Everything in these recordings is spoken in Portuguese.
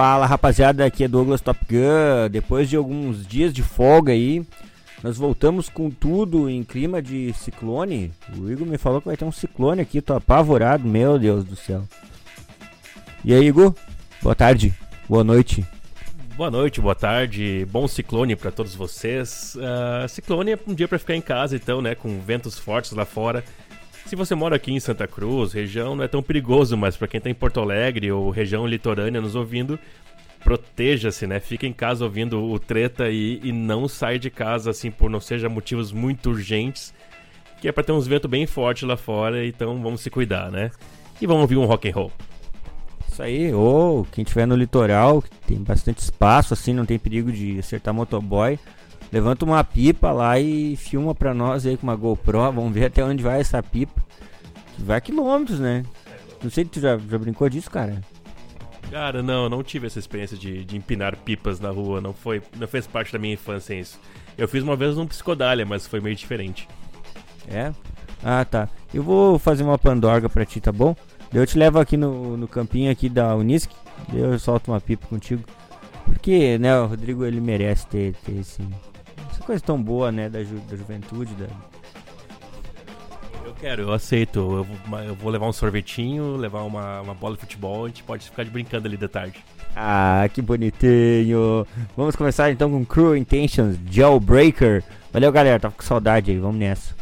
Fala rapaziada, aqui é Douglas Top Gun. Depois de alguns dias de folga aí, nós voltamos com tudo em clima de ciclone. O Igor me falou que vai ter um ciclone aqui, tô apavorado, meu Deus do céu. E aí, Igor? Boa tarde, boa noite. Boa noite, boa tarde, bom ciclone para todos vocês. Uh, ciclone é um dia para ficar em casa, então, né, com ventos fortes lá fora. Se você mora aqui em Santa Cruz, região não é tão perigoso, mas para quem tá em Porto Alegre ou região litorânea nos ouvindo, proteja-se, né? Fica em casa ouvindo o treta e, e não sai de casa assim por não seja motivos muito urgentes, que é para ter uns ventos bem fortes lá fora, então vamos se cuidar, né? E vamos ouvir um rock and roll. Isso aí, ou quem tiver no litoral, tem bastante espaço assim, não tem perigo de acertar motoboy levanta uma pipa lá e filma pra nós aí com uma GoPro. Vamos ver até onde vai essa pipa. Vai quilômetros, né? Não sei se tu já, já brincou disso, cara. Cara, não, não tive essa experiência de, de empinar pipas na rua. Não foi, não fez parte da minha infância isso. Eu fiz uma vez num psicodália, mas foi meio diferente. É? Ah, tá. Eu vou fazer uma pandorga pra ti, tá bom? Eu te levo aqui no, no campinho aqui da Unisc. Eu solto uma pipa contigo. Porque, né, o Rodrigo ele merece ter, ter esse, essa coisa tão boa, né, da, ju da juventude, da... Eu quero, eu aceito. Eu vou, eu vou levar um sorvetinho, levar uma, uma bola de futebol, a gente pode ficar de brincando ali de tarde. Ah, que bonitinho. Vamos começar então com Cruel Intentions, Jailbreaker. Valeu, galera, tava com saudade aí, vamos nessa.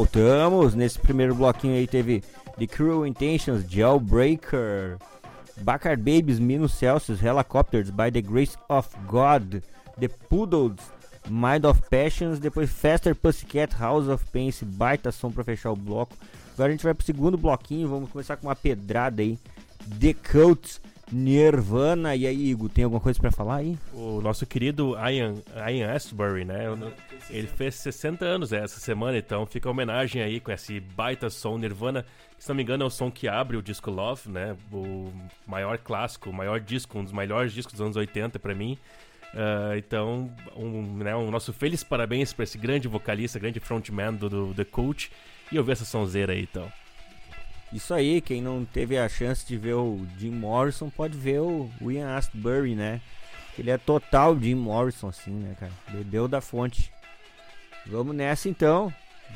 Voltamos. Nesse primeiro bloquinho aí teve The Cruel Intentions, Jailbreaker, Bacard Babies, Minus Celsius, Helicopters, By the Grace of God, The Poodles, Mind of Passions, depois Faster Pussycat, House of Pain, baita som pra fechar o bloco. Agora a gente vai pro segundo bloquinho, vamos começar com uma pedrada aí. The Cults, Nirvana. E aí, Igor, tem alguma coisa pra falar aí? O nosso querido Ian, Ian Astbury, né? Ele fez 60 anos essa semana, então fica a homenagem aí com esse baita som Nirvana. Que, se não me engano, é o som que abre o disco Love, né? O maior clássico, o maior disco, um dos melhores discos dos anos 80 pra mim. Uh, então, um, né, um nosso feliz parabéns para esse grande vocalista, grande frontman do, The Cult. E ouvir essa sonzeira aí, então. Isso aí, quem não teve a chance de ver o Jim Morrison pode ver o Ian Astbury, né? Ele é total Jim Morrison, assim, né, cara? Bebeu da fonte. Vamos nessa então.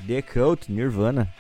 The Cult, Nirvana.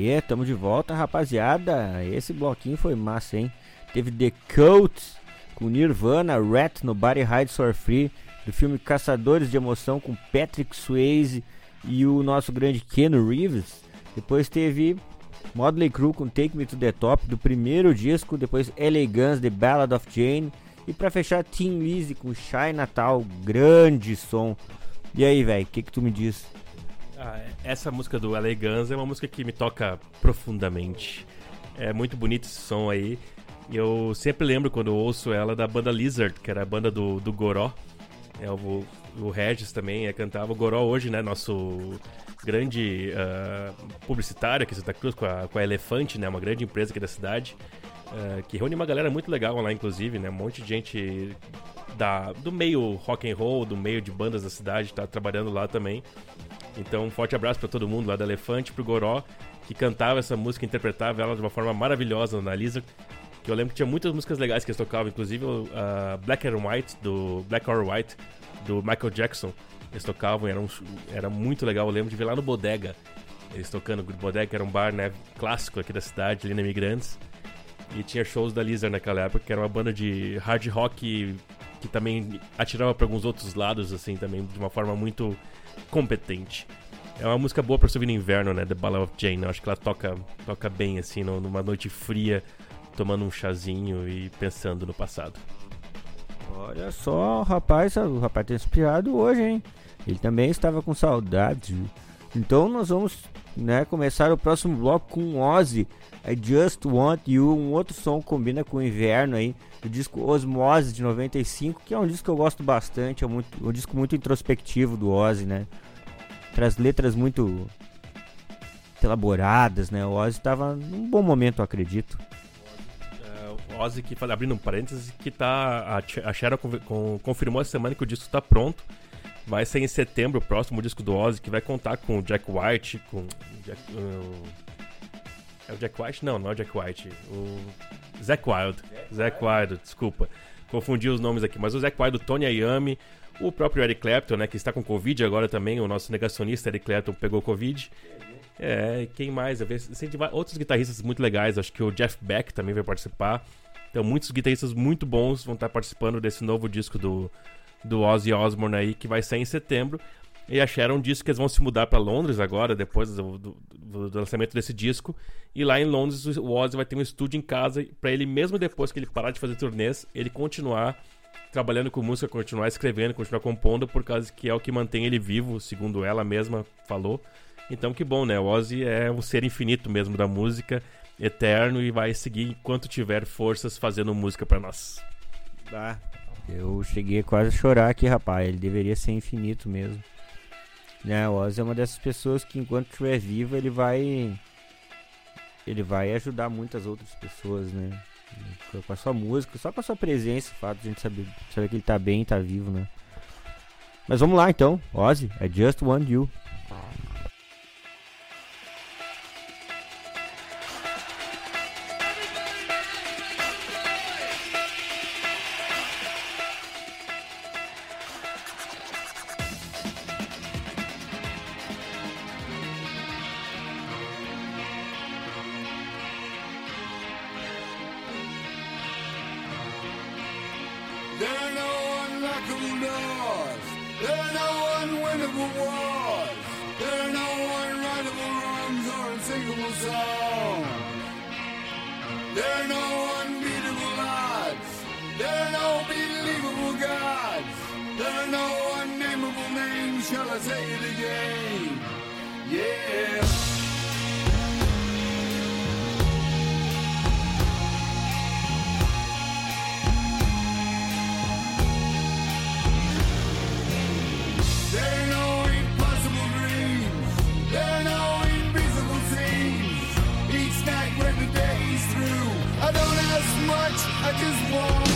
Aê, tamo de volta, rapaziada. Esse bloquinho foi massa, hein? Teve The Coats com Nirvana, Rat no Body Hide Sore Free, do filme Caçadores de Emoção com Patrick Swayze e o nosso grande Ken Reeves. Depois teve Modley Crew com Take Me to the Top do primeiro disco, depois Elegance, The Ballad of Jane e para fechar Team Lizzy com Shy Natal, grande som. E aí, velho, o que que tu me diz? Ah, essa música do LA é uma música que me toca profundamente. É muito bonito esse som aí. E eu sempre lembro quando ouço ela da banda Lizard, que era a banda do, do Goró. É, o, o Regis também é, cantava o Goró hoje, né? Nosso grande uh, publicitário aqui em Santa Cruz, com a, com a Elefante, né? Uma grande empresa aqui da cidade. Uh, que reúne uma galera muito legal lá, inclusive, né? Um monte de gente da, do meio rock and roll, do meio de bandas da cidade, tá trabalhando lá também. Então, um forte abraço para todo mundo lá da Elefante, pro Goró, que cantava essa música, interpretava ela de uma forma maravilhosa na Lisa. Que eu lembro que tinha muitas músicas legais que eles tocavam, inclusive a Black and White, do Black or White, do Michael Jackson. Eles tocavam, era, um, era muito legal. Eu lembro de ver lá no Bodega, eles tocando. Bodega era um bar né, clássico aqui da cidade, ali na Imigrantes. E tinha shows da Lizard naquela época, que era uma banda de hard rock que também atirava para alguns outros lados, assim, também, de uma forma muito competente. É uma música boa pra se ouvir no inverno, né? The Ballad of Jane. Eu acho que ela toca, toca bem, assim, numa noite fria, tomando um chazinho e pensando no passado. Olha só, o rapaz, o rapaz tá inspirado hoje, hein? Ele também estava com saudades. Então nós vamos, né, começar o próximo bloco com Ozzy, I Just Want You, um outro som combina com o inverno aí, do disco Osmose de 95, que é um disco que eu gosto bastante, é muito, um disco muito introspectivo do Ozzy, né? Traz letras muito elaboradas, né? O Ozzy estava num bom momento, acredito. É, o Ozzy, que, abrindo um parênteses, que tá. A, a con- confirmou essa semana que o disco tá pronto. Vai ser em setembro o próximo disco do Ozzy, que vai contar com o Jack White, com. Jack, uh, é o Jack White? Não, não é o Jack White. O. Zack Wild. Zack Wild, desculpa. Confundi os nomes aqui. Mas o Zack Wild, o Tony Iommi, o próprio Eric Clapton, né? Que está com Covid agora também. O nosso negacionista Eric Clapton pegou Covid. É, quem mais? Eu vejo- va- outros guitarristas muito legais. Acho que o Jeff Beck também vai participar. Então, muitos guitarristas muito bons vão estar participando desse novo disco do, do Ozzy Osbourne aí, que vai sair em setembro. E a Sharon disse que eles vão se mudar para Londres agora, depois do, do- do- lançamento desse disco. E lá em Londres o Ozzy vai ter um estúdio em casa para ele, mesmo depois que ele parar de fazer turnês, ele continuar trabalhando com música, continuar escrevendo, continuar compondo, por causa que é o que mantém ele vivo, segundo ela mesma falou. Então que bom, né? O Ozzy é um ser infinito mesmo da música, eterno e vai seguir enquanto tiver forças fazendo música para nós. Bah, eu cheguei quase a chorar aqui, rapaz. Ele deveria ser infinito mesmo. Né, o Ozzy é uma dessas pessoas que enquanto estiver vivo, ele vai. Ele vai ajudar muitas outras pessoas, né? Com- Com a sua música, só com a sua presença, o fato de a gente saber, saber que ele tá bem, tá vivo, né? Mas vamos lá então, Ozzy, I Just Want You. Doors. There are no unwinnable wars. There are no unwritable wrongs or unsinkable songs. There are no unbeatable odds. There are no believable gods. There are no unnameable names. Shall I say it again? Yeah. Much. I just want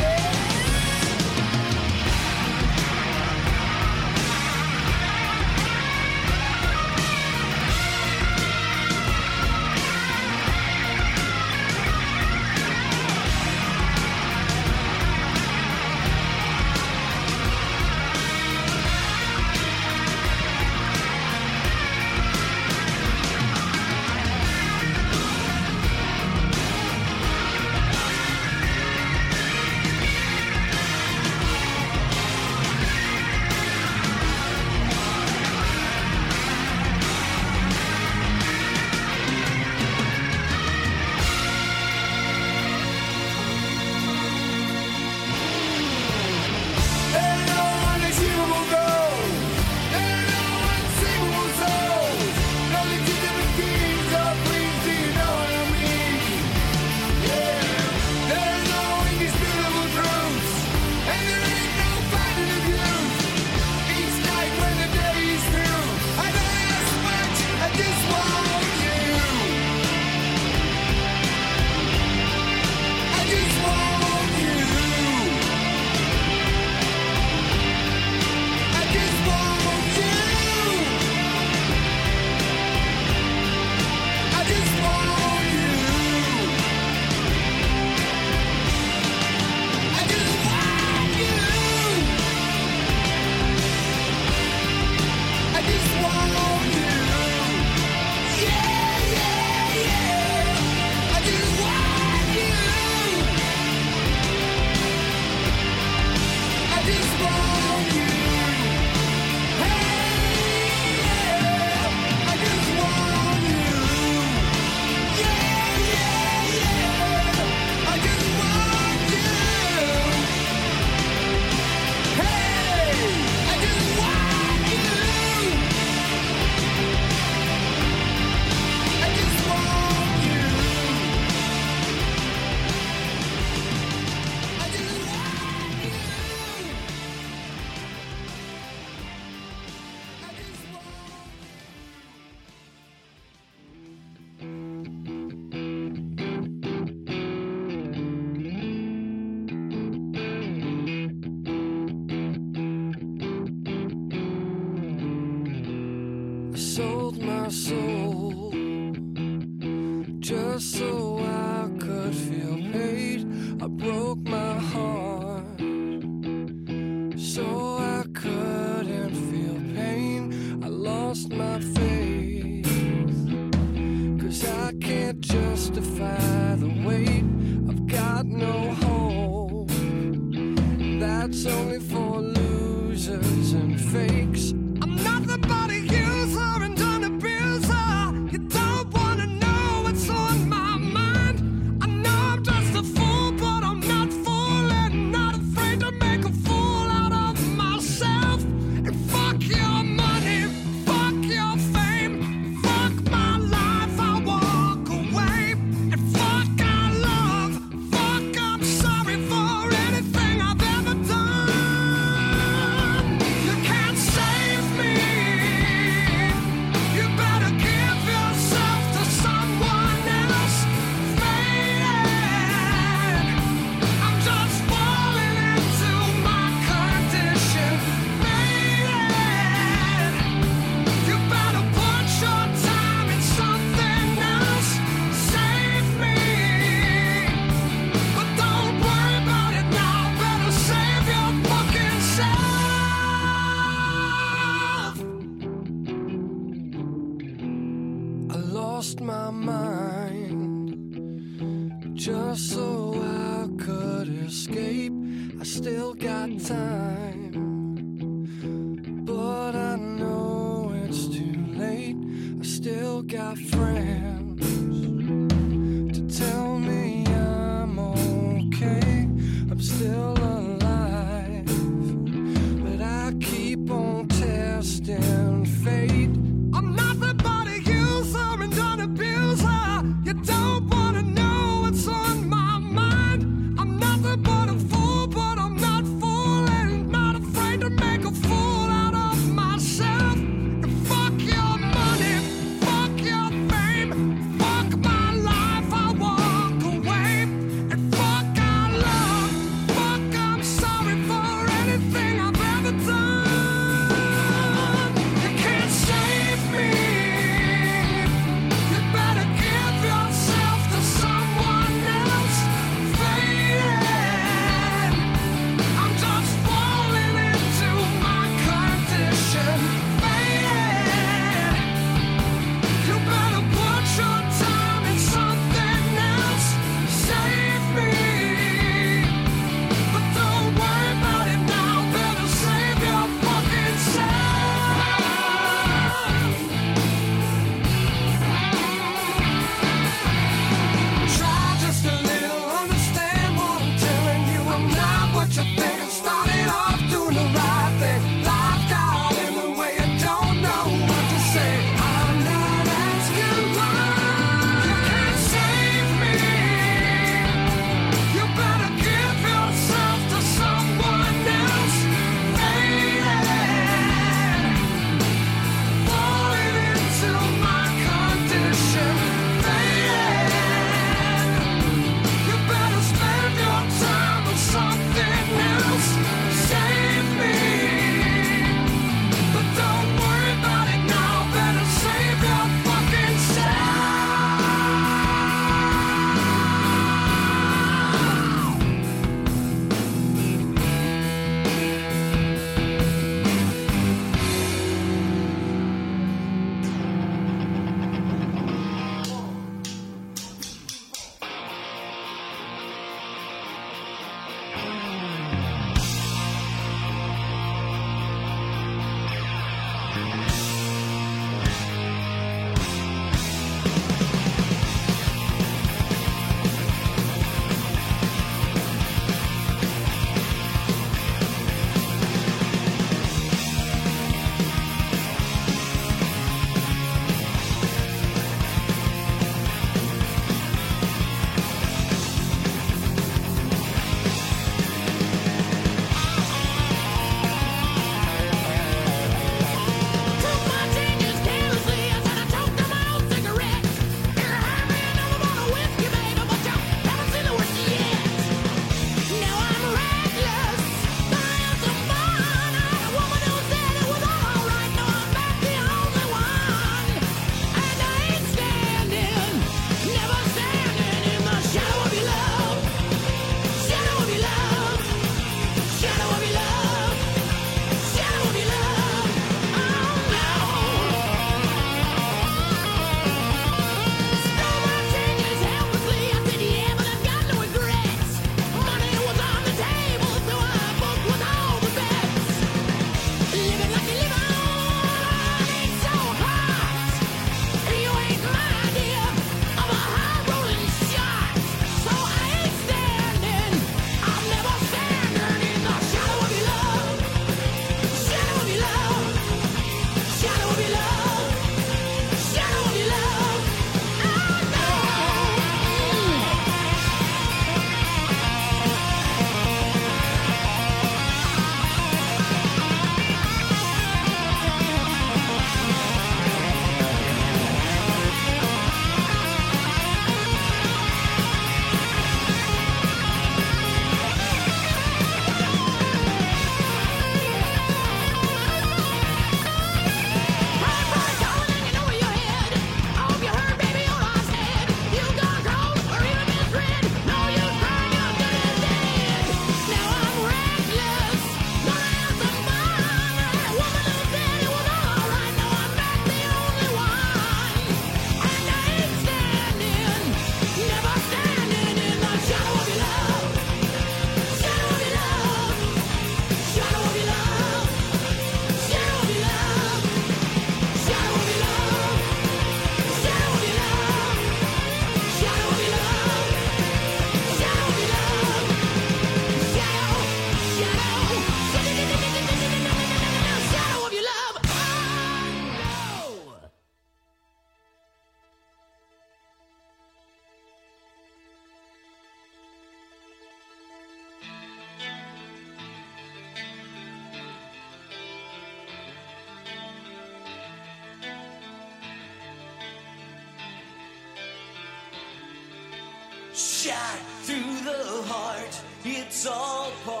shot through the heart. It's all part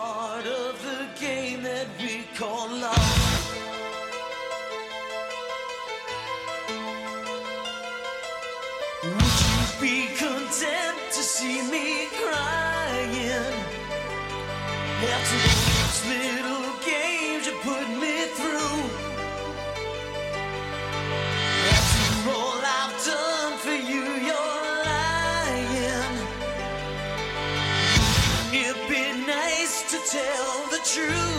是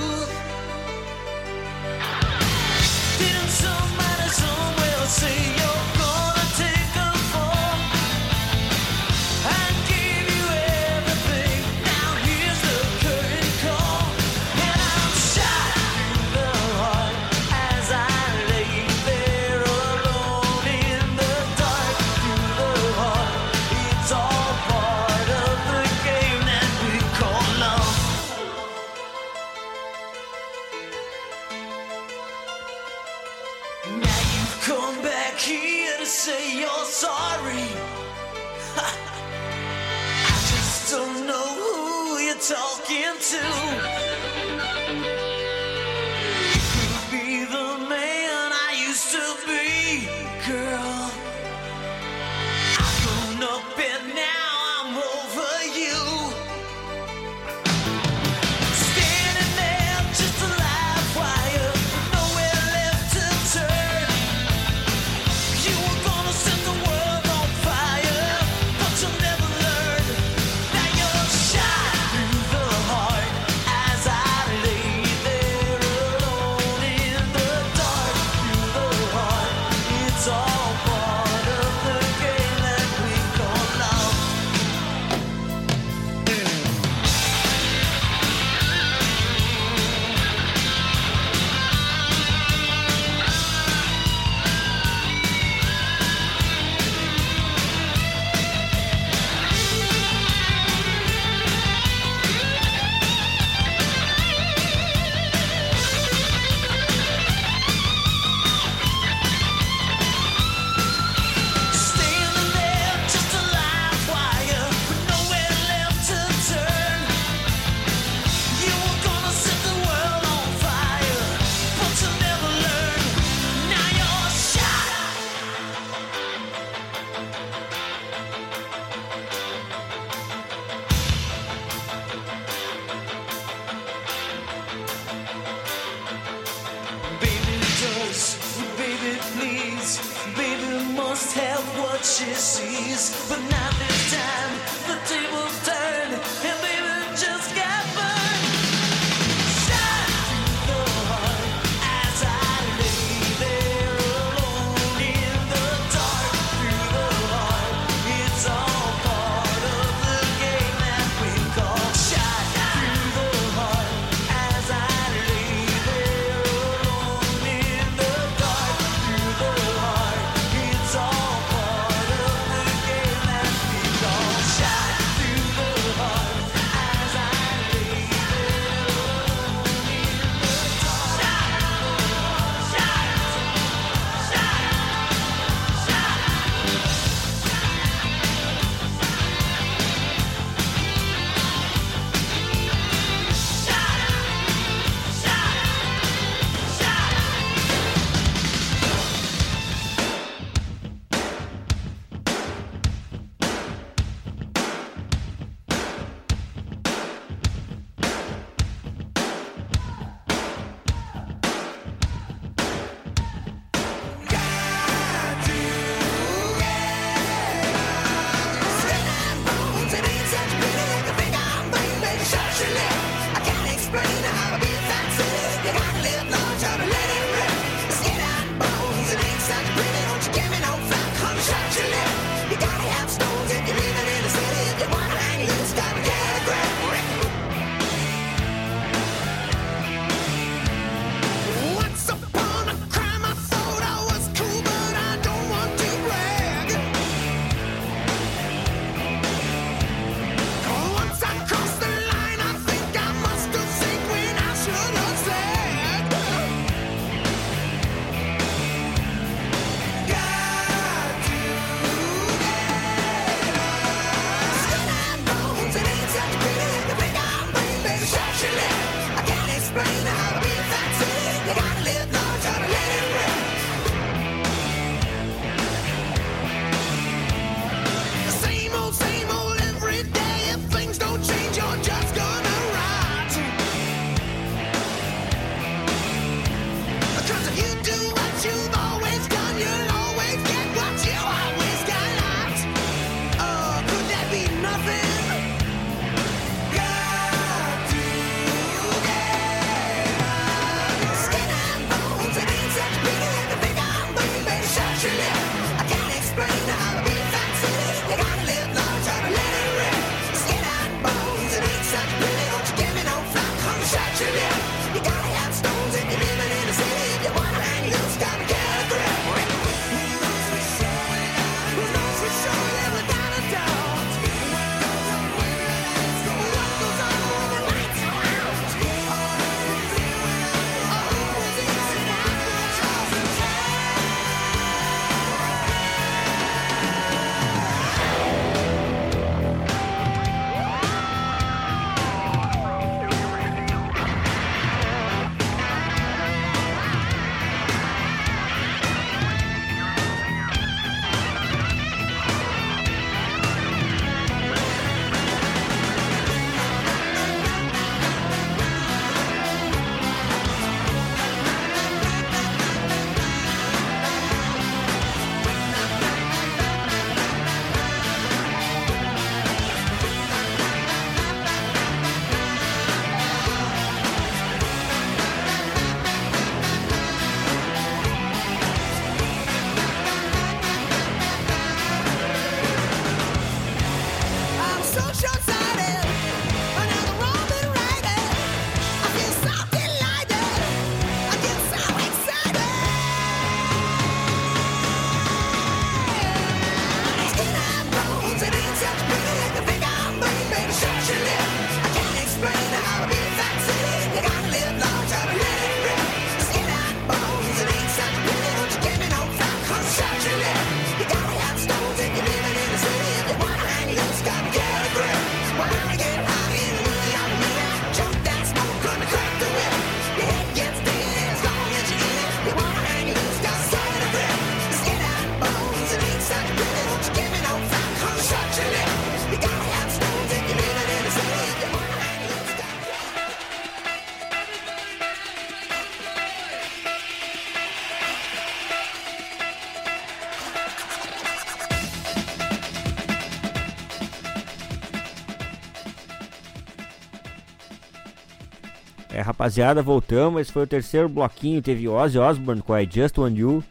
É, rapaziada, voltamos. Esse foi o terceiro bloquinho. Teve Ozzy Osbourne com I Just Want You,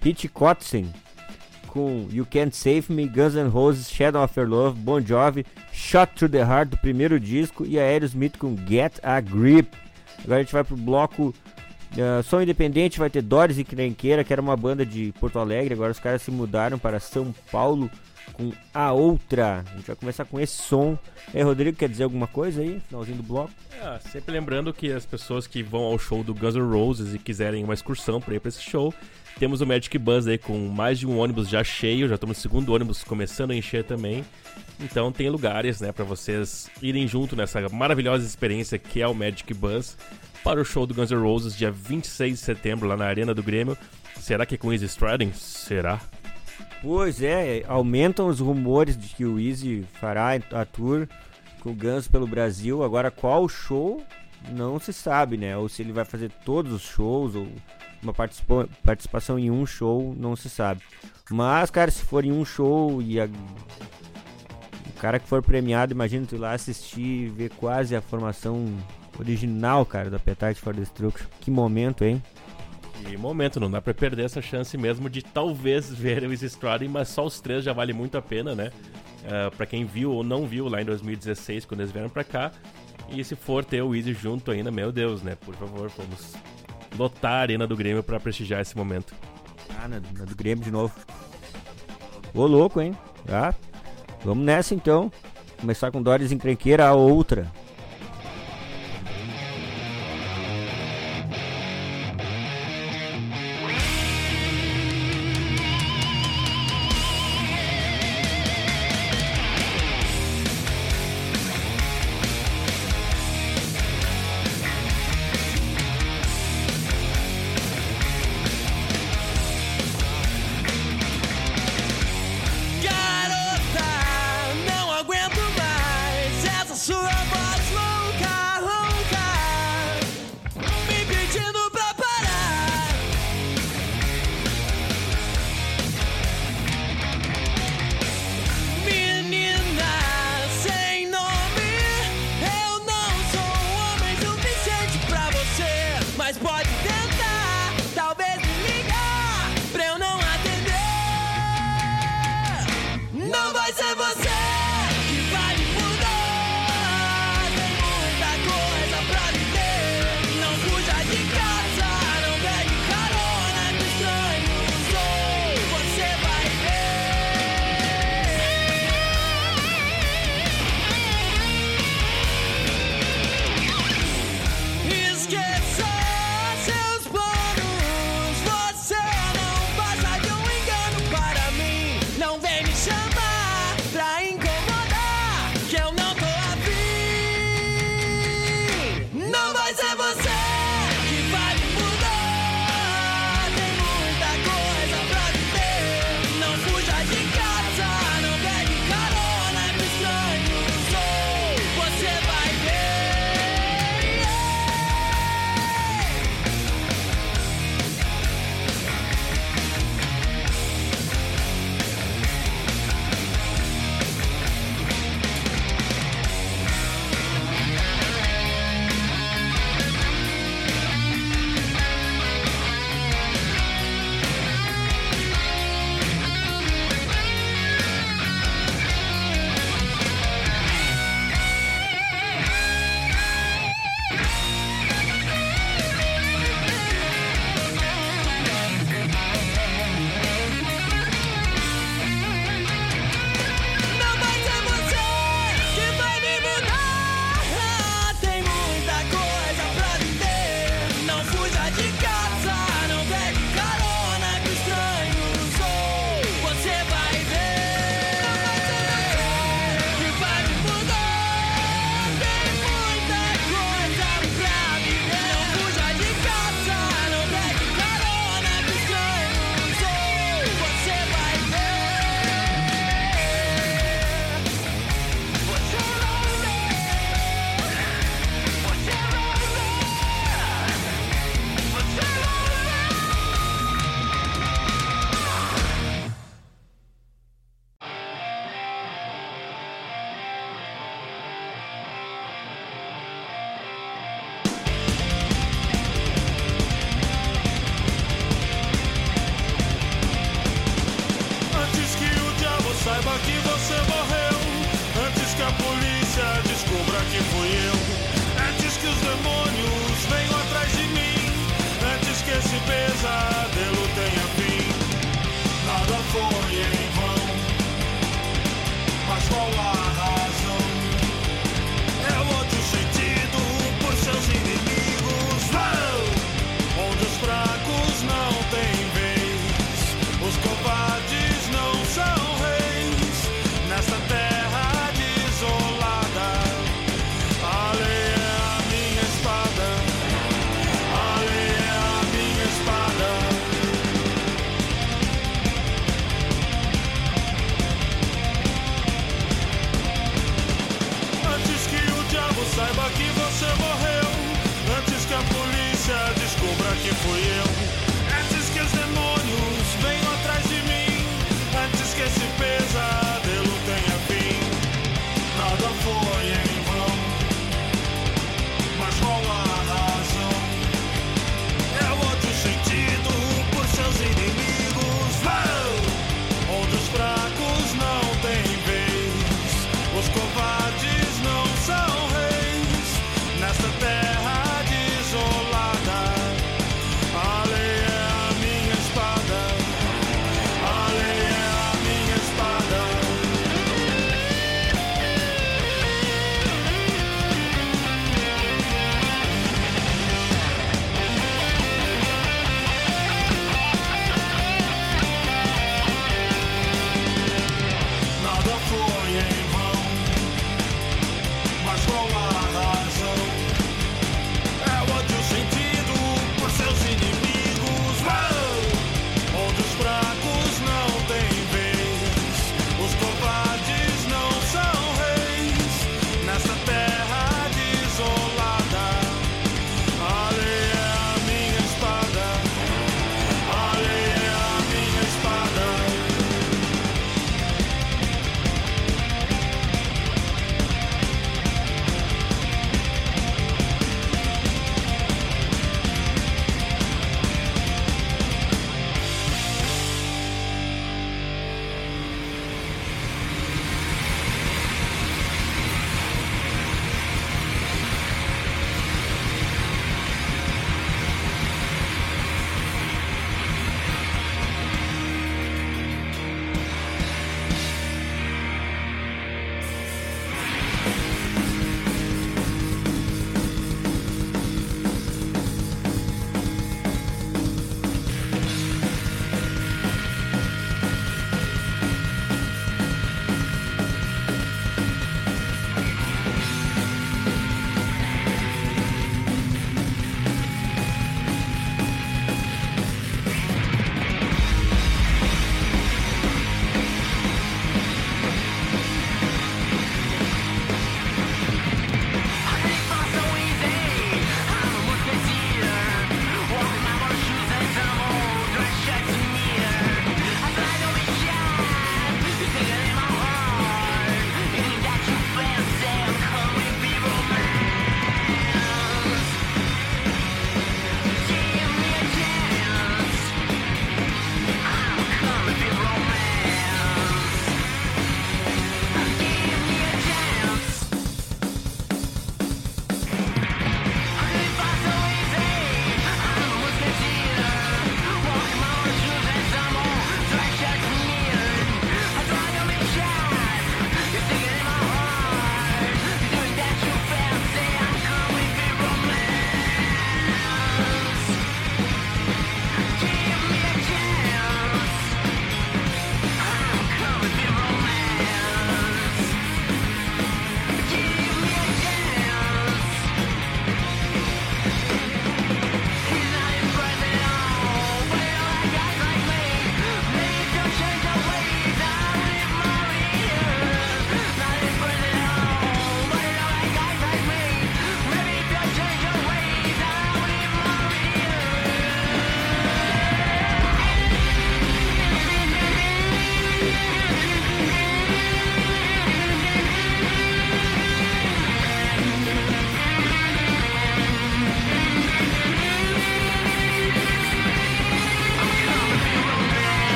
Pete Kotzen com You Can't Save Me, Guns N' Roses, Shadow of Your Love, Bon Jovi, Shot to the Heart do primeiro disco e Aerosmith com Get a Grip. Agora a gente vai pro bloco uh, som independente, vai ter Doris e Crenqueira, que era uma banda de Porto Alegre, agora os caras se mudaram para São Paulo com a outra. A gente vai começar com esse som. Aí, Rodrigo, quer dizer alguma coisa aí? Finalzinho do bloco. Ah, sempre lembrando que as pessoas que vão ao show do Guns N' Roses e quiserem uma excursão para ir para esse show, temos o Magic Bus aí com mais de um ônibus já cheio, já estamos no segundo ônibus começando a encher também. Então tem lugares, né, para vocês irem junto nessa maravilhosa experiência que é o Magic Bus para o show do Guns N' Roses dia 26 de setembro lá na Arena do Grêmio. Será que é com Easy Strading? Será? Pois é, aumentam os rumores de que o Easy fará a tour com o Guns pelo Brasil. Agora, qual show não se sabe, né? Ou se ele vai fazer todos os shows ou uma participa participação em um show, não se sabe. Mas, cara, se for em um show e a... o cara que for premiado, imagina tu ir lá assistir e ver quase a formação original, cara, do Appetite for Destruction. Que momento, hein? E momento, não dá pra perder essa chance mesmo de talvez ver o Easy Strading, mas só os três já vale muito a pena, né? Uh, pra quem viu ou não viu lá em 2016, quando eles vieram pra cá. E se for ter o Easy junto ainda, meu Deus, né? Por favor, vamos lotar a arena do Grêmio pra prestigiar esse momento. Ah, na, na do Grêmio de novo. Ô louco, hein? Ah, vamos nessa então. Começar com Doris Encrenqueira, a outra.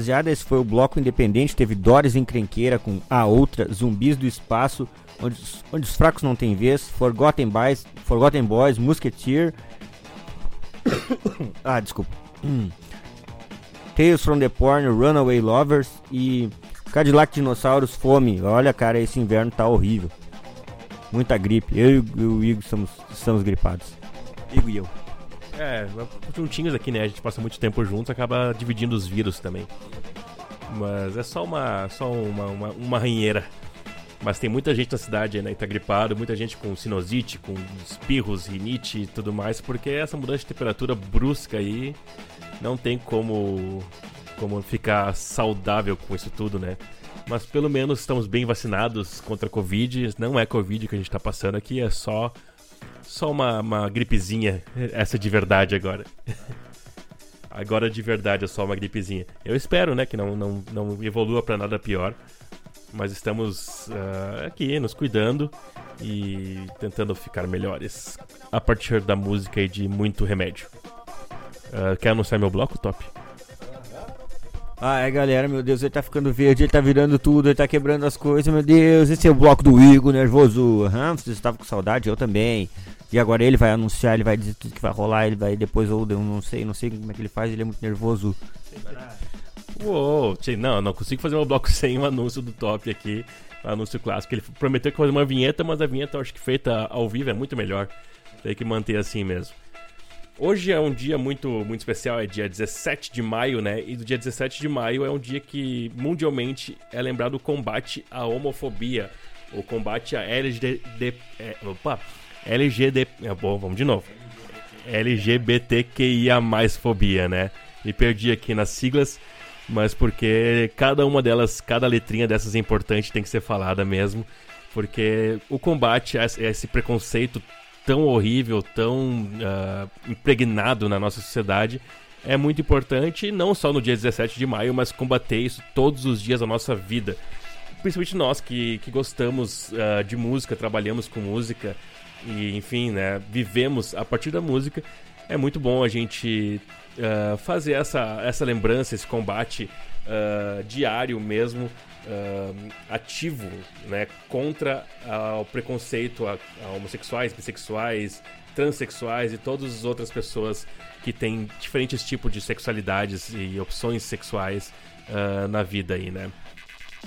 Rapaziada, esse foi o bloco independente. Teve Doris Encrenqueira com A Outra, Zumbis do Espaço, onde, onde os fracos não têm vez, Forgotten Boys, Forgotten Boys Musketeer. ah, desculpa. Tales from the Porn, Runaway Lovers e Cadillac Dinossauros Fome. Olha, cara, esse inverno tá horrível. Muita gripe. Eu e o Igor estamos, estamos gripados. Igor e eu. É, juntinhos aqui, né? A gente passa muito tempo juntos, acaba dividindo os vírus também. Mas é só uma, só uma, uma, uma ranheira. Mas tem muita gente na cidade, né? Que tá gripado, muita gente com sinusite, com espirros, rinite e tudo mais, porque essa mudança de temperatura brusca aí não tem como, como ficar saudável com isso tudo, né? Mas pelo menos estamos bem vacinados contra a Covid. Não é Covid que a gente tá passando aqui, é só só uma, uma gripezinha, essa de verdade agora. agora de verdade é só uma gripezinha. Eu espero, né, que não, não, não evolua pra nada pior. Mas estamos ah, aqui nos cuidando e tentando ficar melhores a partir da música e de muito remédio. Ah, quer anunciar meu bloco, Top? Ah, é galera, meu Deus, ele tá ficando verde, ele tá virando tudo, ele tá quebrando as coisas, meu Deus, esse é o bloco do Igor nervoso. Aham, vocês estavam com saudade, eu também. E agora ele vai anunciar, ele vai dizer tudo que vai rolar, ele vai depois, ou eu não sei, não sei como é que ele faz, ele é muito nervoso. Uou, não, não consigo fazer meu bloco sem o anúncio do Top aqui, o anúncio clássico. Ele prometeu que fazer uma vinheta, mas a vinheta eu acho que feita ao vivo é muito melhor. Tem que manter assim mesmo. Hoje é um dia muito, muito especial, é dia 17 de maio, né? E do dia 17 de maio é um dia que mundialmente é lembrado o combate à homofobia, o combate à LGD, é, opa, LGD, é, bom, vamos de novo. LGBTQIA+, fobia, né? Me perdi aqui nas siglas, mas porque cada uma delas, cada letrinha dessas é importante, tem que ser falada mesmo, porque o combate a esse preconceito tão horrível, tão ah, impregnado na nossa sociedade, é muito importante, não só no dia 17 de maio, mas combater isso todos os dias da nossa vida. Principalmente nós que, que gostamos ah, de música, trabalhamos com música e, enfim, né, vivemos a partir da música. É muito bom a gente ah, fazer essa, essa lembrança, esse combate ah, diário mesmo, ah, ativo, né, contra o preconceito a, a homossexuais, bissexuais, transexuais e todas as outras pessoas que têm diferentes tipos de sexualidades e opções sexuais na vida aí, né?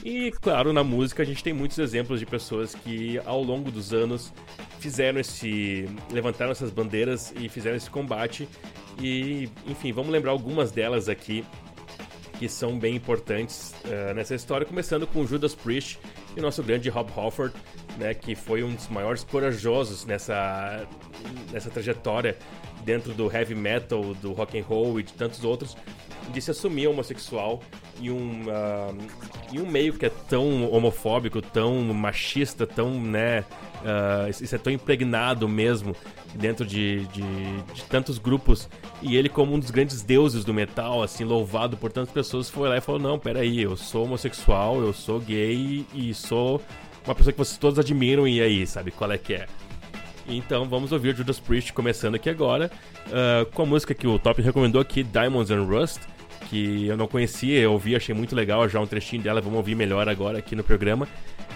E claro, na música a gente tem muitos exemplos de pessoas que ao longo dos anos fizeram esse. levantaram essas bandeiras e fizeram esse combate. E, enfim, vamos lembrar algumas delas aqui que são bem importantes eh, nessa história, começando com Judas Priest e o nosso grande Rob Halford, né, que foi um dos maiores corajosos nessa, nessa trajetória dentro do heavy metal, do rock and roll e de tantos outros, de se assumir homossexual em um, ah, em um meio que é tão homofóbico, tão machista, tão, né, ah, isso é tão impregnado mesmo dentro de, de, de tantos grupos, e ele como um dos grandes deuses do metal, assim, louvado por tantas pessoas, foi lá e falou, não, peraí, eu sou homossexual, eu sou gay e sou uma pessoa que vocês todos admiram, e aí, sabe, qual é que é? Então vamos ouvir Judas Priest começando aqui agora, ah, com a música que o Top recomendou aqui, Diamonds and Rust, que eu não conhecia, eu ouvi, achei muito legal já um trechinho dela, vamos ouvir melhor agora aqui no programa.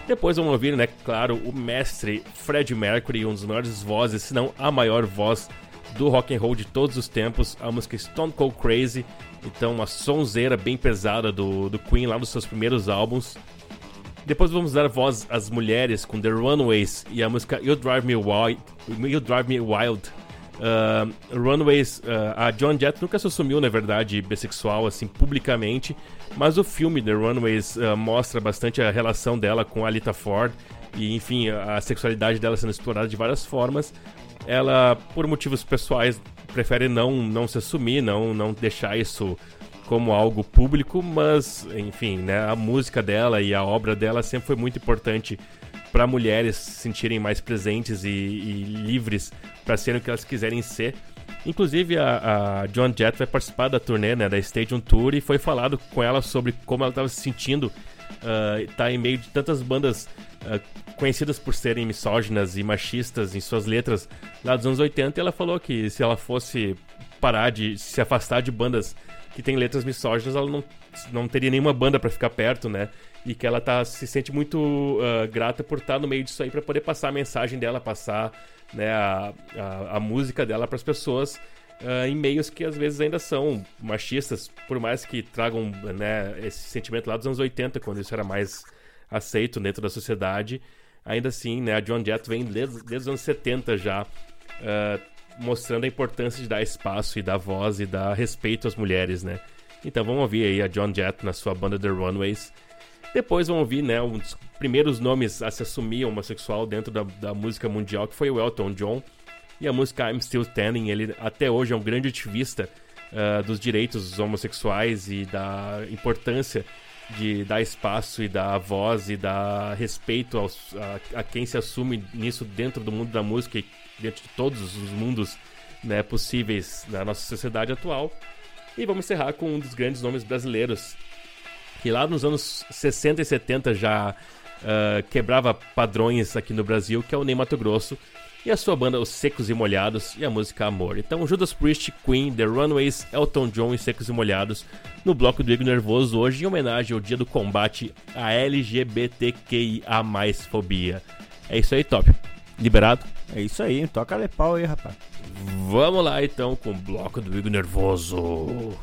Depois vamos ouvir, né, claro, o mestre Fred Mercury, um dos maiores vozes, se não a maior voz do rock and roll de todos os tempos, a música Stone Cold Crazy, então uma sonzeira bem pesada do, do Queen lá dos seus primeiros álbuns. Depois vamos dar voz às mulheres com The Runaways e a música You Drive Me Wild. You Drive Me Wild. Uh, Runaways, uh, a John Jett nunca se assumiu, na verdade, bissexual, assim, publicamente, mas o filme The Runaways uh, mostra bastante a relação dela com a Alita Ford e, enfim, a, a sexualidade dela sendo explorada de várias formas. Ela, por motivos pessoais, prefere não, não se assumir, não, não deixar isso como algo público, mas, enfim, né, a música dela e a obra dela sempre foi muito importante para mulheres se sentirem mais presentes e, e livres para serem o que elas quiserem ser. Inclusive, a, a John Jett vai participar da turnê, né, da Stadium Tour, e foi falado com ela sobre como ela estava se sentindo uh, tá em meio de tantas bandas uh, conhecidas por serem misóginas e machistas em suas letras lá dos anos 80, e ela falou que se ela fosse parar de se afastar de bandas que têm letras misóginas, ela não, não teria nenhuma banda para ficar perto, né? E que ela tá, se sente muito uh, grata por estar no meio disso aí para poder passar a mensagem dela, passar né, a, a, a música dela para as pessoas uh, em meios que às vezes ainda são machistas, por mais que tragam né, esse sentimento lá dos anos 80, quando isso era mais aceito dentro da sociedade. Ainda assim, né, a John Jett vem desde, desde os anos 70 já uh, mostrando a importância de dar espaço e dar voz e dar respeito às mulheres, né? Então vamos ouvir aí a John Jett na sua banda The Runaways. Depois vamos ouvir, né, um dos primeiros nomes a se assumir homossexual dentro da, da música mundial, que foi o Elton John. E a música I'm Still Standing, ele até hoje é um grande ativista uh, dos direitos homossexuais e da importância de dar espaço e dar voz e dar respeito aos, a, a, quem se assume nisso dentro do mundo da música e dentro de todos os mundos né, possíveis da nossa sociedade atual. E vamos encerrar com um dos grandes nomes brasileiros, que lá nos anos 60 e 70 já uh, quebrava padrões aqui no Brasil, que é o Ney Mato Grosso, e a sua banda Os Secos e Molhados e a música Amor. Então, Judas Priest, Queen, The Runaways, Elton John e Secos e Molhados no bloco do Ego Nervoso hoje em homenagem ao dia do combate à LGBTQIA+, fobia. É isso aí, top. Liberado? É isso aí, toca lepau aí, rapaz. Vamos lá então com o bloco do Ego Nervoso.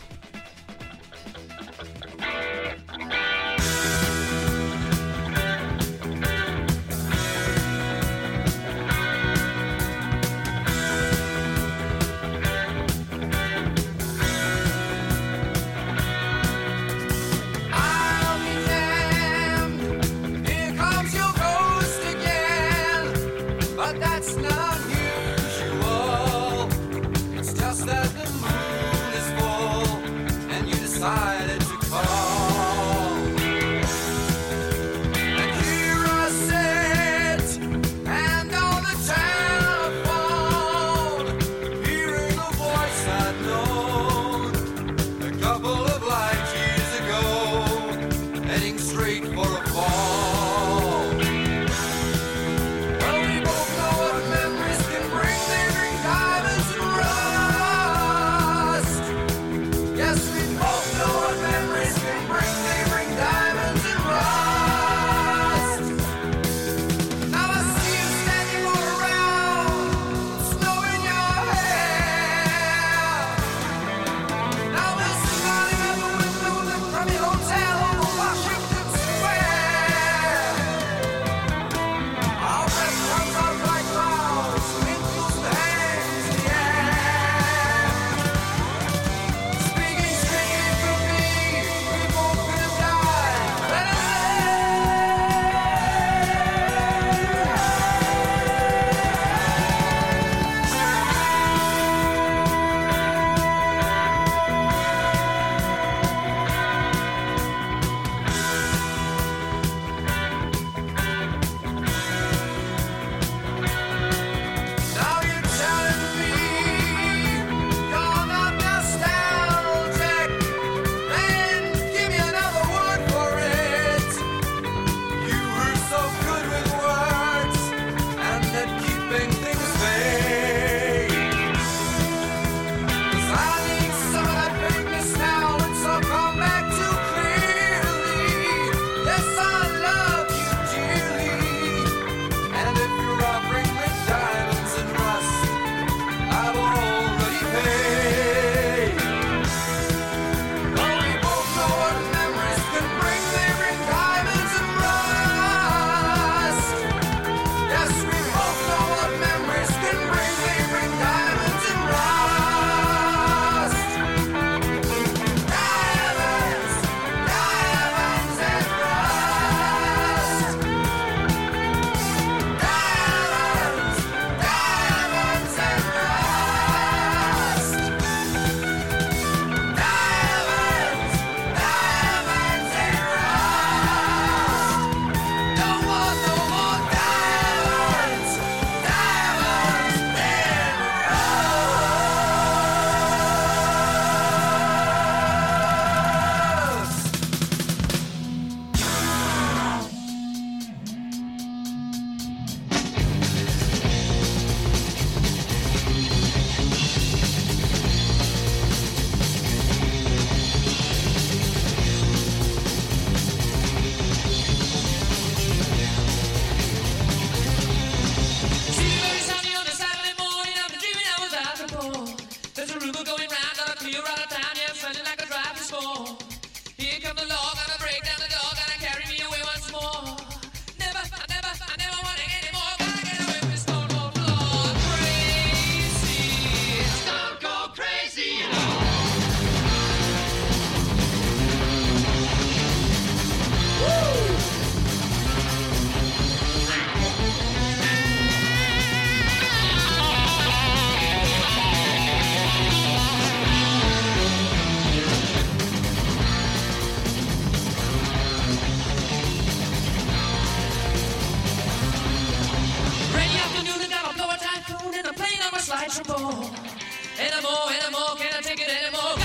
Anymore, can't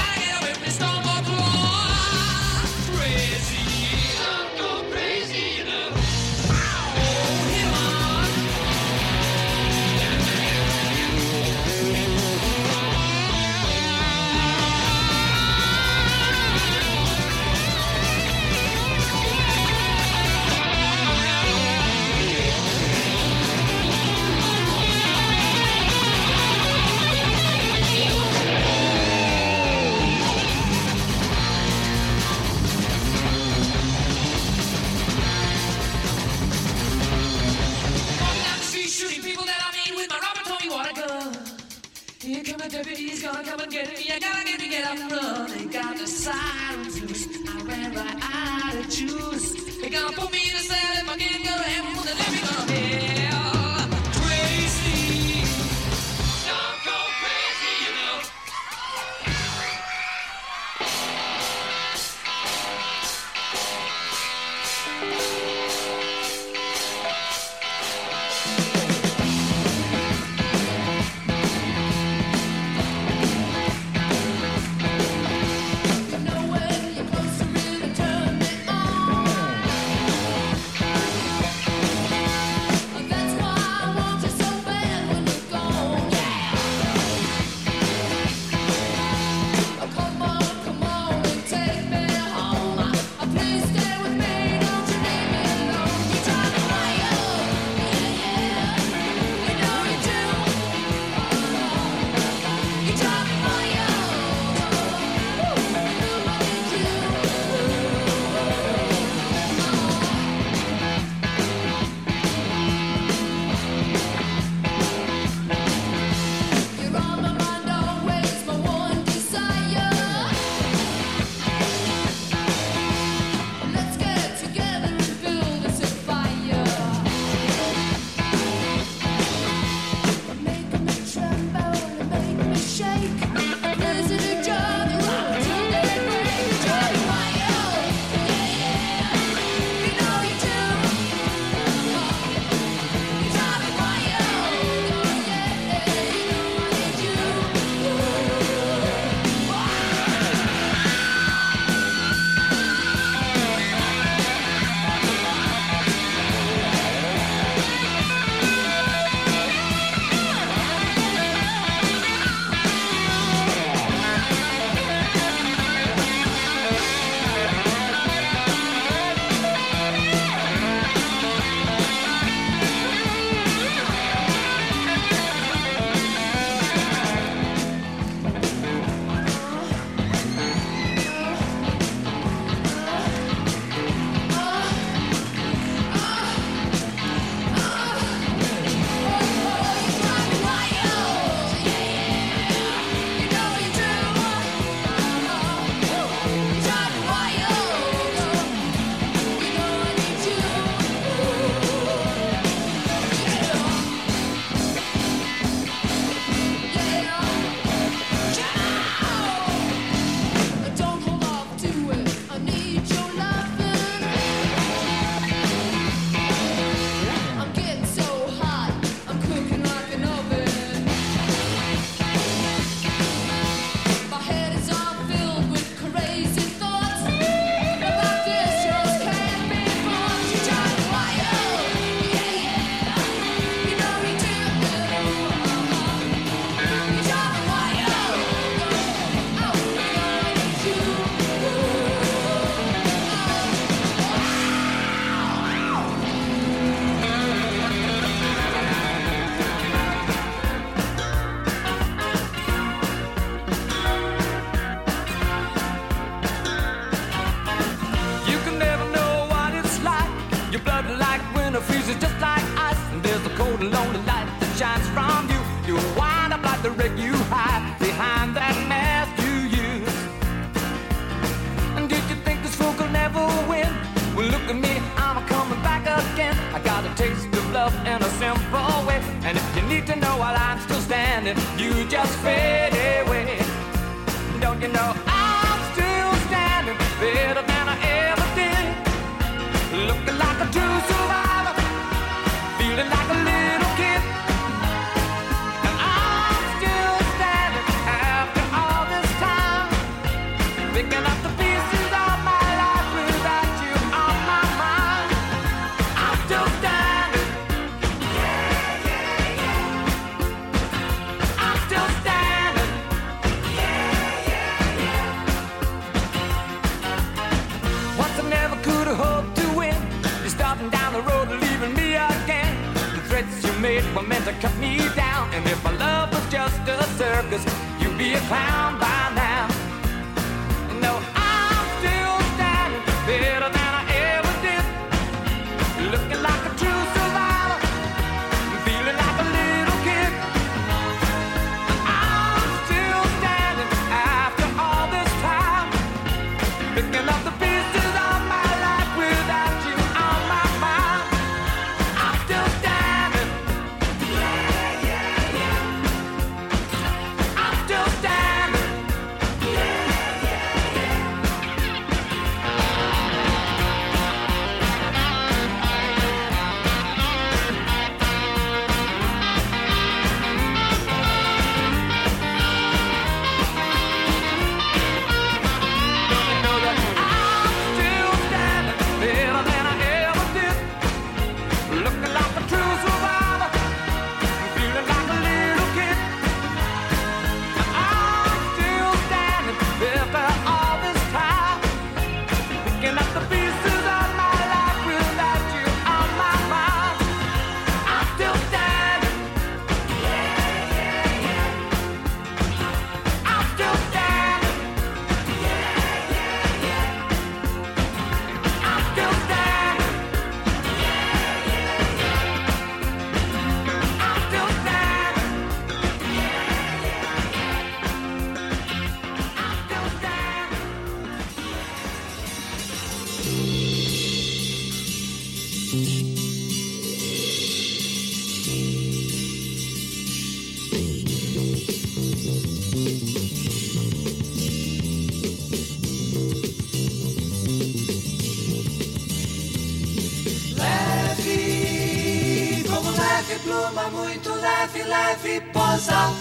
leve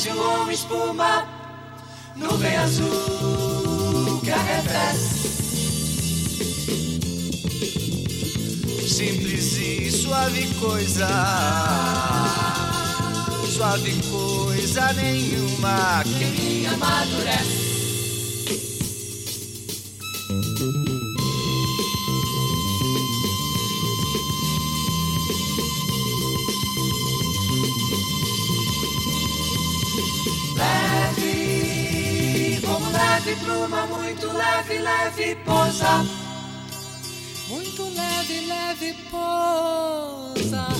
silêncio ou espuma, nuvem azul que arrefece. Simples e suave coisa, suave coisa nenhuma que me amadurece. Leve pluma, muito leve, leve pousa. Muito leve, leve pousa.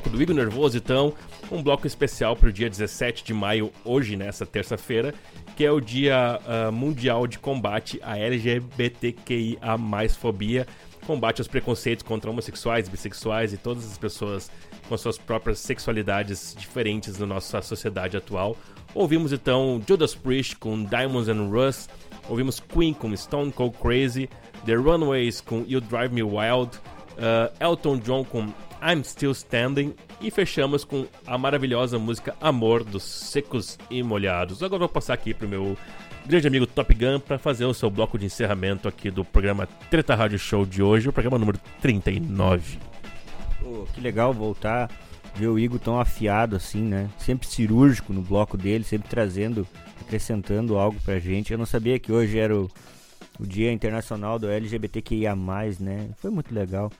bloco do Igor Nervoso, então, um bloco especial para o dia 17 de maio, hoje, nessa terça-feira, que é o Dia ah, Mundial de Combate à LGBTQIA+, fobia, combate aos preconceitos contra homossexuais, bissexuais e todas as pessoas com suas próprias sexualidades diferentes na nossa sociedade atual. Ouvimos então Judas Priest com Diamonds and Rust, ouvimos Queen com Stone Cold Crazy, The Runaways com You Drive Me Wild, uh, Elton John com I'm Still Standing e fechamos com a maravilhosa música Amor dos Secos e Molhados. Agora vou passar aqui pro meu grande amigo Top Gun para fazer o seu bloco de encerramento aqui do programa Treta Rádio Show de hoje, o programa número 39. Pô, que legal voltar ver o Igor tão afiado assim, né? Sempre cirúrgico no bloco dele, sempre trazendo, acrescentando algo pra gente. Eu não sabia que hoje era o, o Dia Internacional do LGBTQIA+, né? Foi muito legal.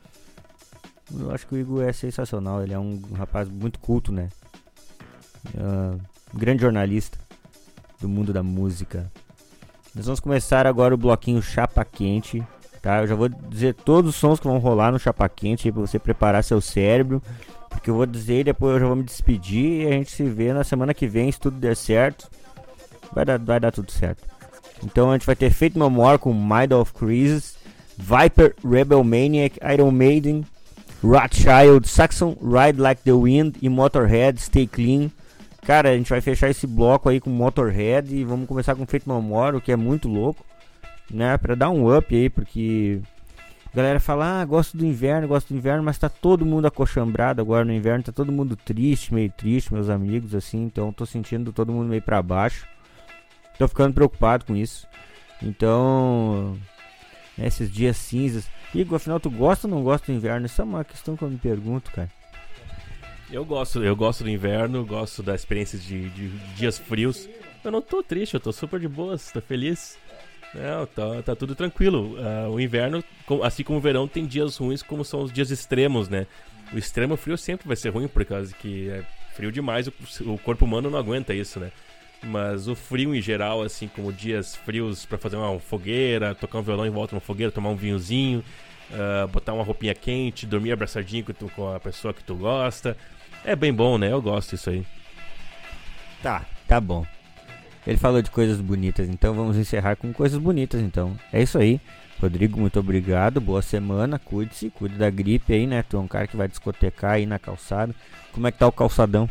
Eu acho que o Igor é sensacional, ele é um rapaz muito culto, né? Um grande jornalista do mundo da música. Nós vamos começar agora o bloquinho Chapa Quente, tá? Eu já vou dizer todos os sons que vão rolar no Chapa Quente pra você preparar seu cérebro, porque eu vou dizer e depois eu já vou me despedir e a gente se vê na semana que vem, se tudo der certo. Vai dar, vai dar tudo certo. Então a gente vai ter No More com Mind of Crisis, Viper, Rebel Maniac, Iron Maiden, Rothschild, Saxon, Ride Like the Wind e Motorhead, Stay Clean. Cara, a gente vai fechar esse bloco aí com Motorhead e vamos começar com Fate No More, o que é muito louco, né? Pra dar um up aí, porque a galera fala, ah, gosto do inverno, gosto do inverno, mas tá todo mundo acochambrado agora no inverno, tá todo mundo triste, meio triste, meus amigos, assim, então tô sentindo todo mundo meio pra baixo. Tô ficando preocupado com isso. Então, né, esses dias cinzas. Igor, afinal, tu gosta ou não gosta do inverno? Essa é uma questão que eu me pergunto, cara. Eu gosto, eu gosto do inverno, gosto da experiência de, de dias frios. Eu não tô triste, eu tô super de boas, tô feliz. Não, tá, tá tudo tranquilo. Ah, o inverno, assim como o verão, tem dias ruins, como são os dias extremos, né? O extremo frio sempre vai ser ruim, por causa que é frio demais, o, o corpo humano não aguenta isso, né? Mas o frio em geral, assim, como dias frios pra fazer uma fogueira, tocar um violão em volta de uma fogueira, tomar um vinhozinho, ah, botar uma roupinha quente, dormir abraçadinho com, tu- com a pessoa que tu gosta. É bem bom, né? Eu gosto disso aí. Tá, tá bom. Ele falou de coisas bonitas, então vamos encerrar com coisas bonitas, então. É isso aí. Rodrigo, muito obrigado. Boa semana. Cuide-se, cuide da gripe aí, né? Tu é um cara que vai discotecar aí na calçada. Como é que tá o calçadão?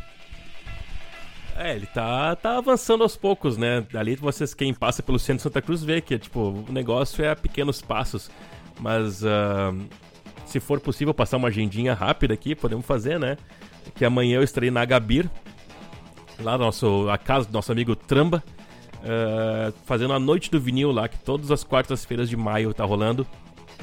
É, ele tá, tá avançando aos poucos, né? Ali vocês, quem passa pelo centro de Santa Cruz, vê que, tipo, o negócio é a pequenos passos. Mas ah, se for possível passar uma agendinha rápida aqui, podemos fazer, né? Que amanhã eu estarei na Agabir, lá no nosso, a casa do nosso amigo Tramba, ah, fazendo a noite do vinil lá, que todas as quartas-feiras de maio tá rolando.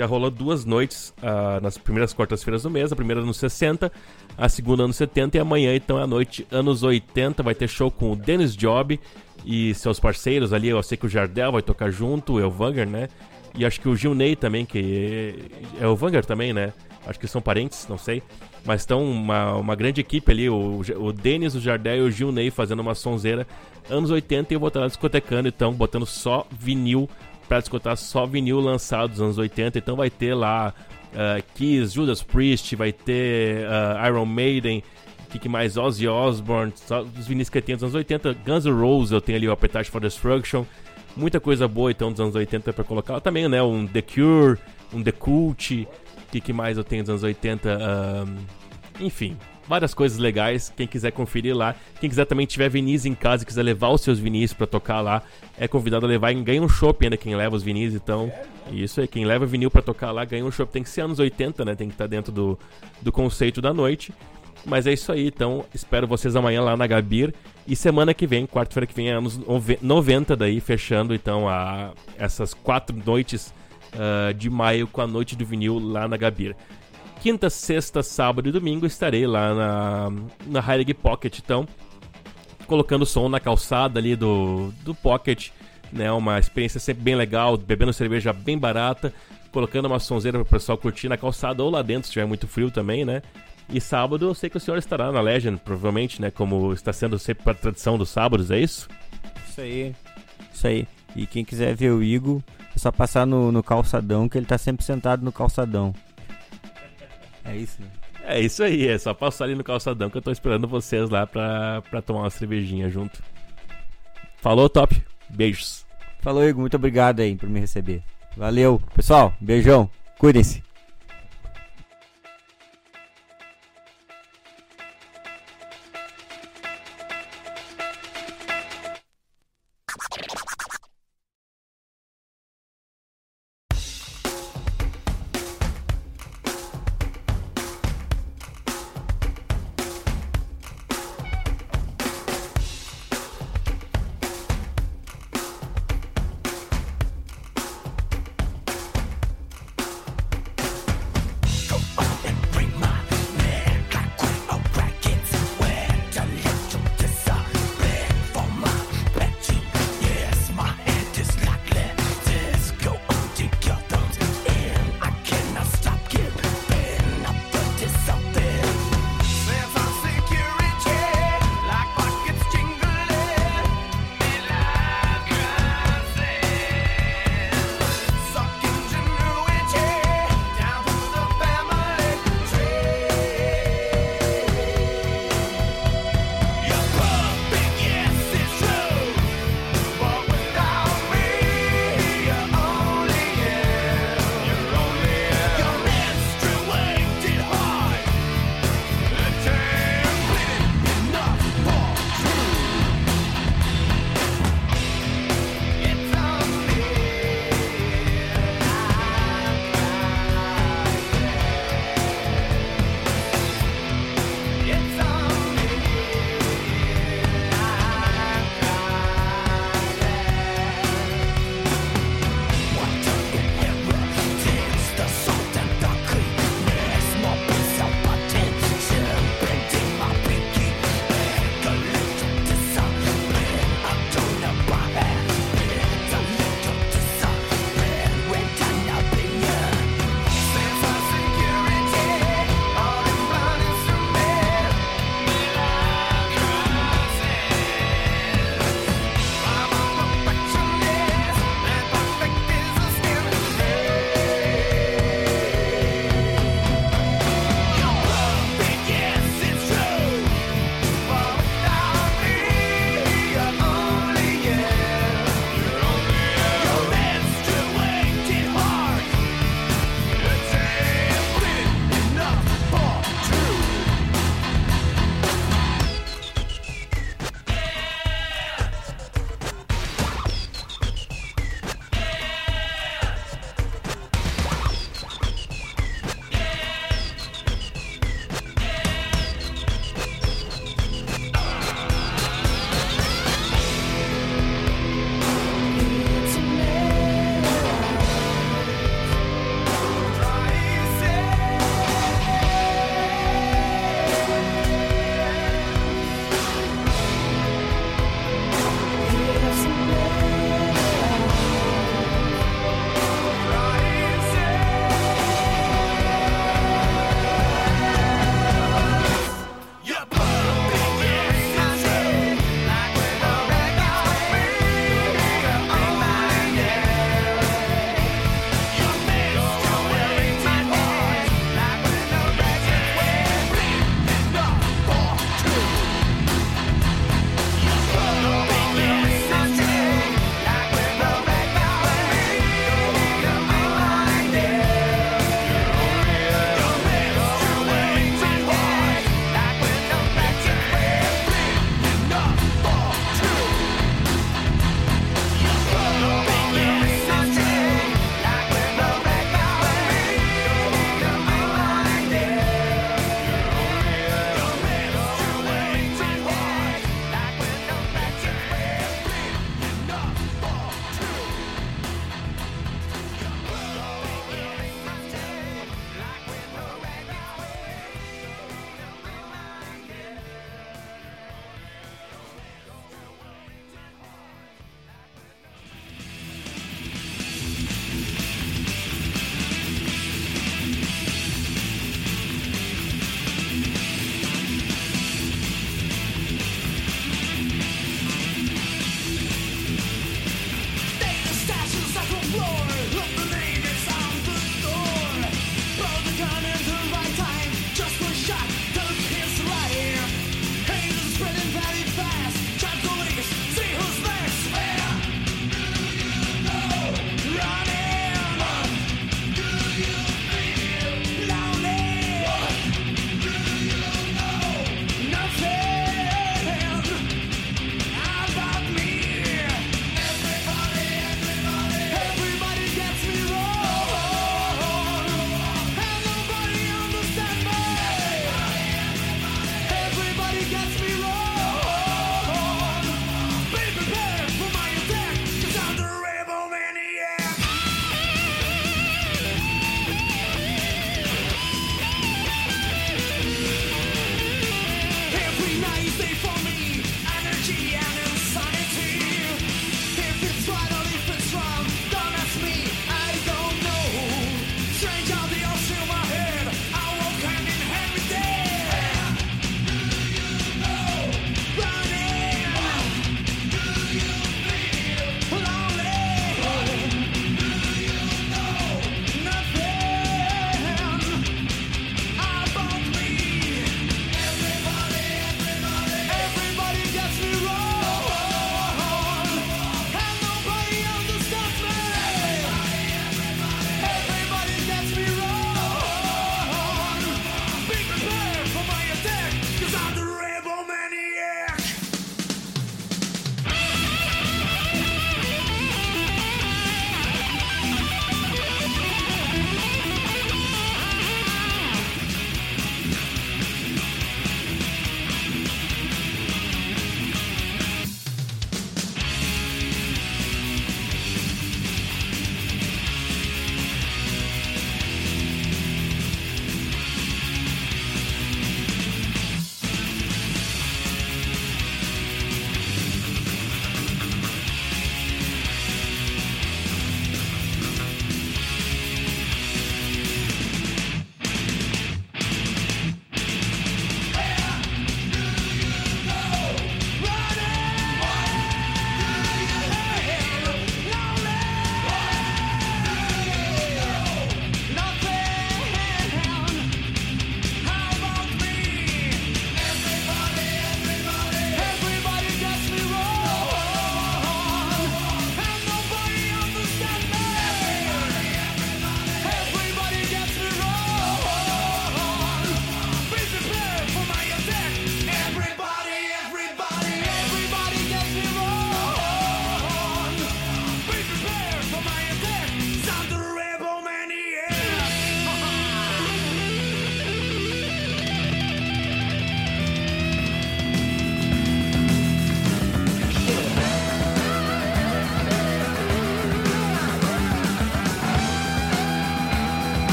Já rolou duas noites ah, nas primeiras quartas-feiras do mês, a primeira nos 60, a segunda anos 70 e amanhã então é a noite anos 80, vai ter show com o Dennis Job e seus parceiros ali, eu sei que o Jardel vai tocar junto, o Elvanger, né? E acho que o Gil Ney também, que é o Vanger também, né? Acho que são parentes, não sei. Mas estão uma, uma grande equipe ali, o, o Denis, o Jardel e o Gil Ney fazendo uma sonzeira anos 80 e eu vou estar lá discotecando, então, botando só vinil pra discotar só vinil lançado dos anos 80. Então vai ter lá uh, Kiss, Judas Priest, vai ter uh, Iron Maiden, que, que mais? Ozzy Osbourne, só os vinis que tem dos anos 80. Guns N' Roses, eu tenho ali o Appetite for Destruction. Muita coisa boa então dos anos 80 pra colocar. Também, né? Um The Cure, um The Cult. O que, que mais eu tenho dos anos 80? Ahn, enfim, várias coisas legais. Quem quiser conferir lá. Quem quiser também tiver vinis em casa e quiser levar os seus vinis pra tocar lá, é convidado a levar e ganha um chopp ainda quem leva os vinis. Então, isso aí. Quem leva vinil pra tocar lá ganha um chopp. Tem que ser anos 80, né? Tem que estar dentro do, do conceito da noite. Mas é isso aí, então espero vocês amanhã lá na Gabir. E semana que vem, quarta-feira que vem, é anos nove- 90 daí, fechando então a, essas quatro noites ah, de maio com a noite do vinil lá na Gabir. Quinta, sexta, sábado e domingo estarei lá na, na Heilig Pocket, então, colocando som na calçada ali do, do Pocket, né? Uma experiência sempre bem legal, bebendo cerveja bem barata, colocando uma sonzeira para o pessoal curtir na calçada ou lá dentro, se tiver muito frio também, né? E sábado eu sei que o senhor estará na Legend, provavelmente, né? Como está sendo sempre a tradição dos sábados, é isso? Isso aí. Isso aí. E quem quiser ver o Igor, é só passar no, no calçadão, que ele tá sempre sentado no calçadão. É isso, né? É isso aí, é só passar ali no calçadão que eu tô esperando vocês lá pra, pra tomar uma cervejinha junto. Falou, top. Beijos. Falou, Igor. Muito obrigado aí por me receber. Valeu. Pessoal, beijão. Cuidem-se.